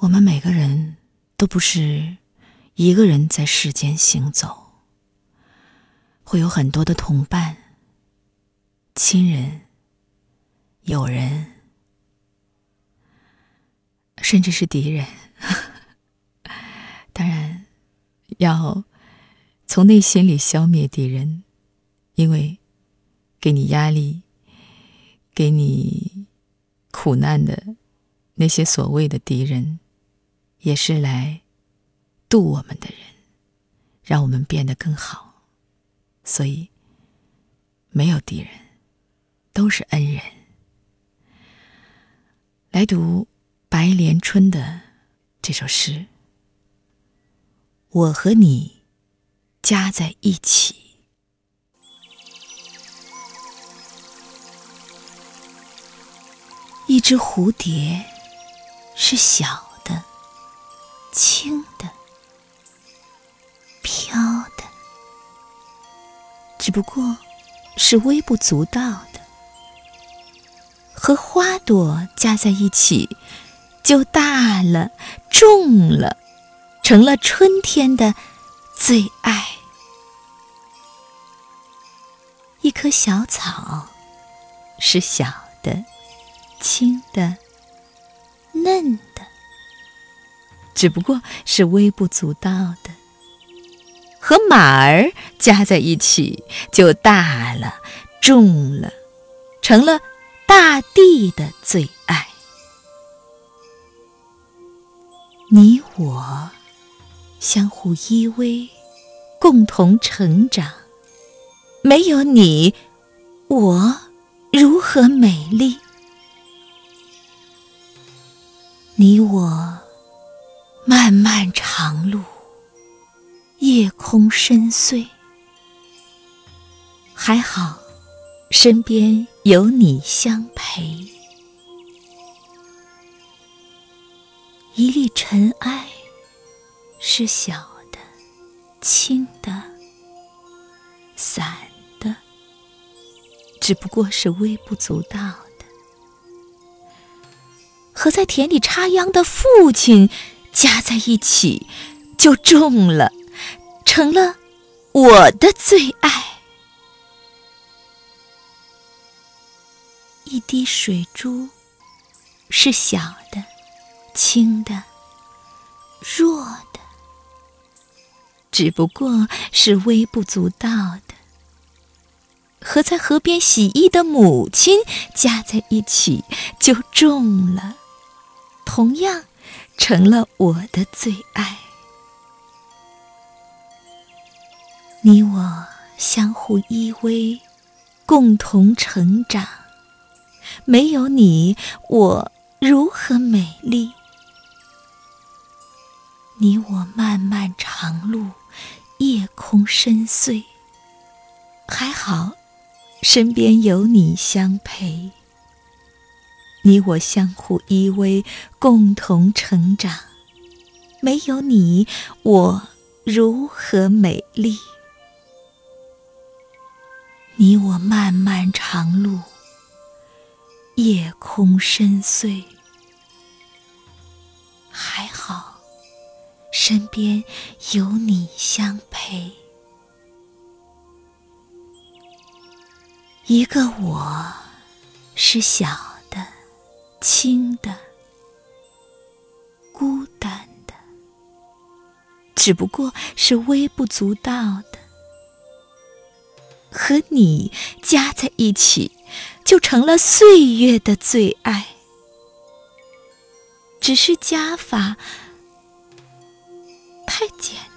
我们每个人都不是一个人在世间行走，会有很多的同伴、亲人、友人，甚至是敌人。当然，要从内心里消灭敌人，因为给你压力、给你苦难的那些所谓的敌人。也是来渡我们的人，让我们变得更好。所以，没有敌人，都是恩人。来读白莲春的这首诗：我和你加在一起，一只蝴蝶是小。只不过是微不足道的，和花朵加在一起，就大了，重了，成了春天的最爱。一棵小草，是小的，轻的，嫩的。只不过是微不足道的，和马儿加在一起就大了，重了，成了大地的最爱。你我相互依偎，共同成长。没有你，我如何美丽？你我。漫漫长路，空深邃，还好身边有你相陪。一粒尘埃是小的、轻的、散的，只不过是微不足道的，和在田里插秧的父亲。加在一起，就重了，成了我的最爱。一滴水珠是小的、轻的、弱的，只不过是微不足道的，和在河边洗衣的母亲加在一起，就重了，同样。成了我的最爱，你我相互依偎，共同成长。没有你，我如何美丽？你我漫漫长路，夜空深邃，还好，身边有你相陪。你我相互依偎，共同成长。没有你，我如何美丽？你我漫漫长路，夜空深邃。还好，身边有你相陪。一个我，是小的。轻的，孤单的，只不过是微不足道的，和你加在一起，就成了岁月的最爱。只是加法太简。